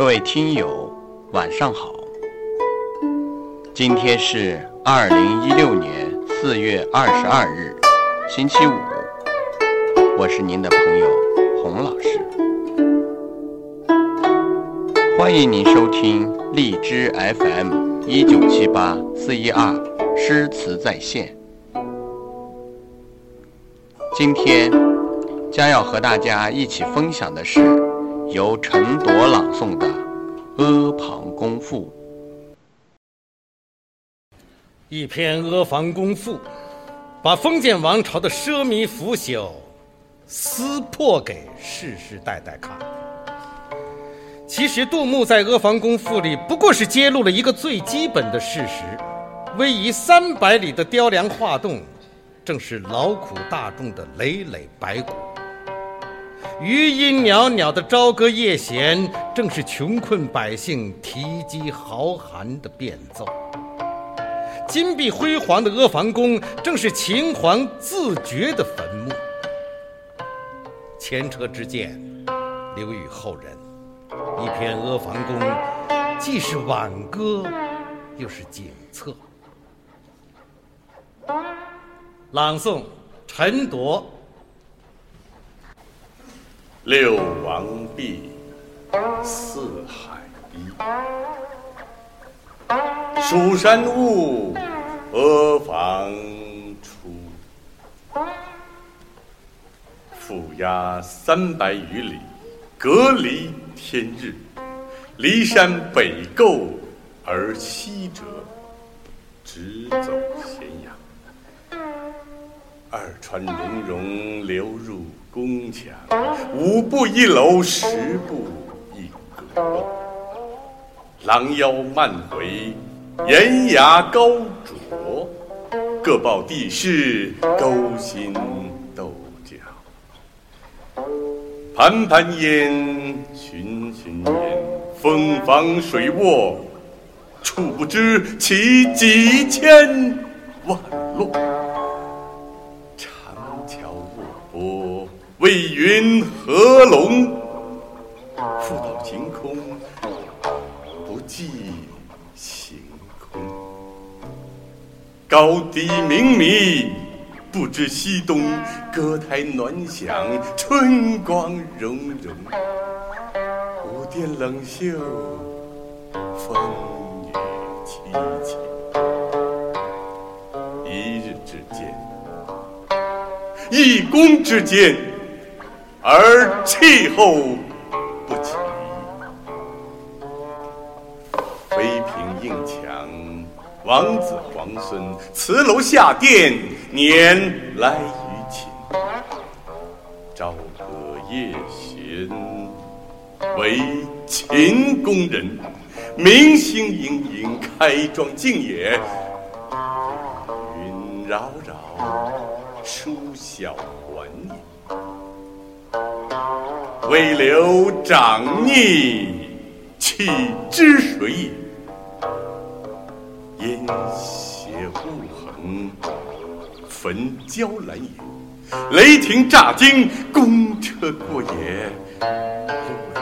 各位听友，晚上好。今天是二零一六年四月二十二日，星期五。我是您的朋友洪老师，欢迎您收听荔枝 FM 一九七八四一二诗词在线。今天将要和大家一起分享的是由陈铎朗诵的《阿房宫赋》。一篇《阿房宫赋》，把封建王朝的奢靡腐朽撕破给世世代代看。其实，杜牧在《阿房宫赋》里不过是揭露了一个最基本的事实：逶迤三百里的雕梁画栋。正是劳苦大众的累累白骨，余音袅袅的朝歌夜弦，正是穷困百姓啼饥嚎寒的变奏。金碧辉煌的阿房宫，正是秦皇自绝的坟墓。前车之鉴，留与后人。一篇阿房宫，既是挽歌，又是景策。朗诵陈铎。六王毕，四海一。蜀山兀，阿房出。覆压三百余里，隔离天日。骊山北构而西折，直走咸阳。二川溶溶流入宫墙，五步一楼，十步一阁。廊腰漫回，檐牙高啄，各抱地势，勾心斗角。盘盘烟，群群烟，风房水卧，处不知其几千万落。为云何龙？复到晴空，不计行空。高低明迷，不知西东。歌台暖响，春光融融。古殿冷袖，风雨凄凄。一日之间，一宫之间。而气候不齐，妃嫔应墙，王子皇孙辞楼下殿，年来于寝。朝歌夜弦，为秦宫人，明星盈盈，开庄竞野，云扰扰，书晓还也。未留长逆，岂知谁也？阴邪雾横，焚焦兰也。雷霆乍惊，公车过也。悠悠人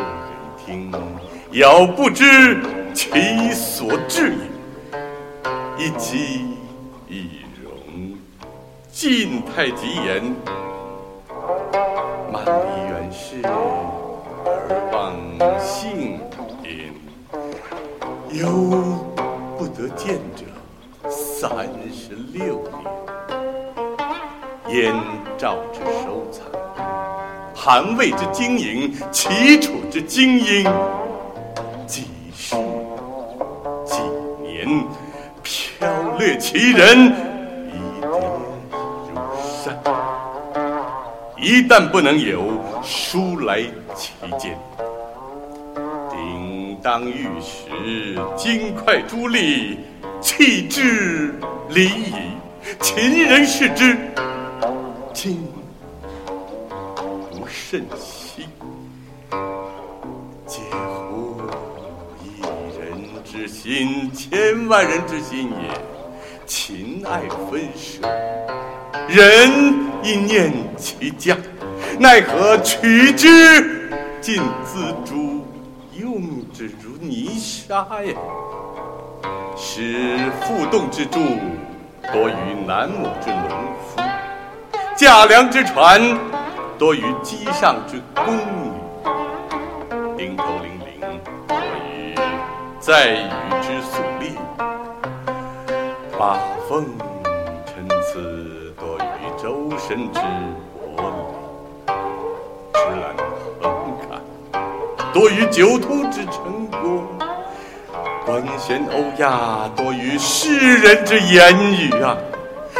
听，杳不知其所至也。一击一容，晋太极言。万里远视，而望幸焉。犹不得见者，三十六年。燕赵之收藏，韩魏之经营，齐楚之精英，几世几年，飘掠其人。一旦不能有书来其间，当玉石，金块珠砾，弃之离矣。秦人视之，今不甚惜。嗟乎！一人之心，千万人之心也。情爱分舍，人。一念其家，奈何取之尽锱铢？泥沙呀，使负动之柱多于南亩之农夫，驾粮之船多于机上之宫女，钉头零零多于载羽之粟列，八风参差多于周身之帛礼，芝兰横看多于酒徒之成果，官衔欧亚多于世人之言语啊，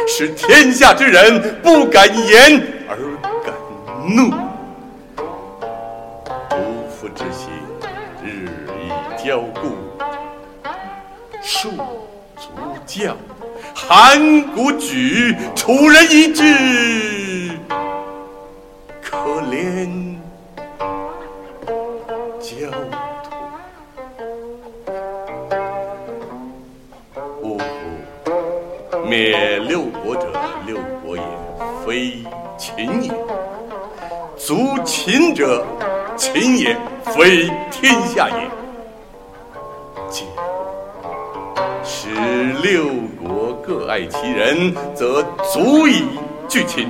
使天下之人不敢言而敢怒。无夫之心日益骄固，数足教，函谷举，楚人一句，可怜灭六国者，六国也，非秦也；族秦者，秦也，非天下也。今使六国各爱其人，则足以拒秦；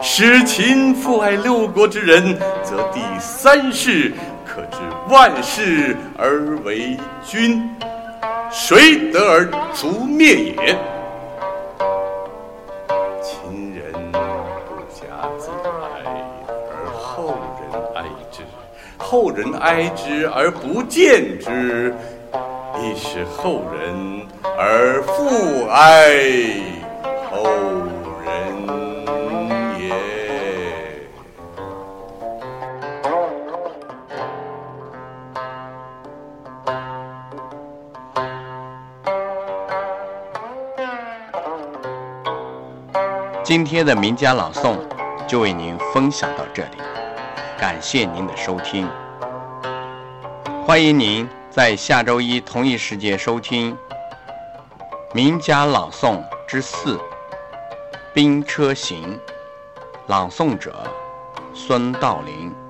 使秦复爱六国之人，则第三世可知万世而为君。谁得而足灭也？后人哀之而不见之，亦使后人而复哀后人也。今天的名家朗诵就为您分享到这里，感谢您的收听。欢迎您在下周一同一时间收听《名家朗诵之四·兵车行》，朗诵者孙道临。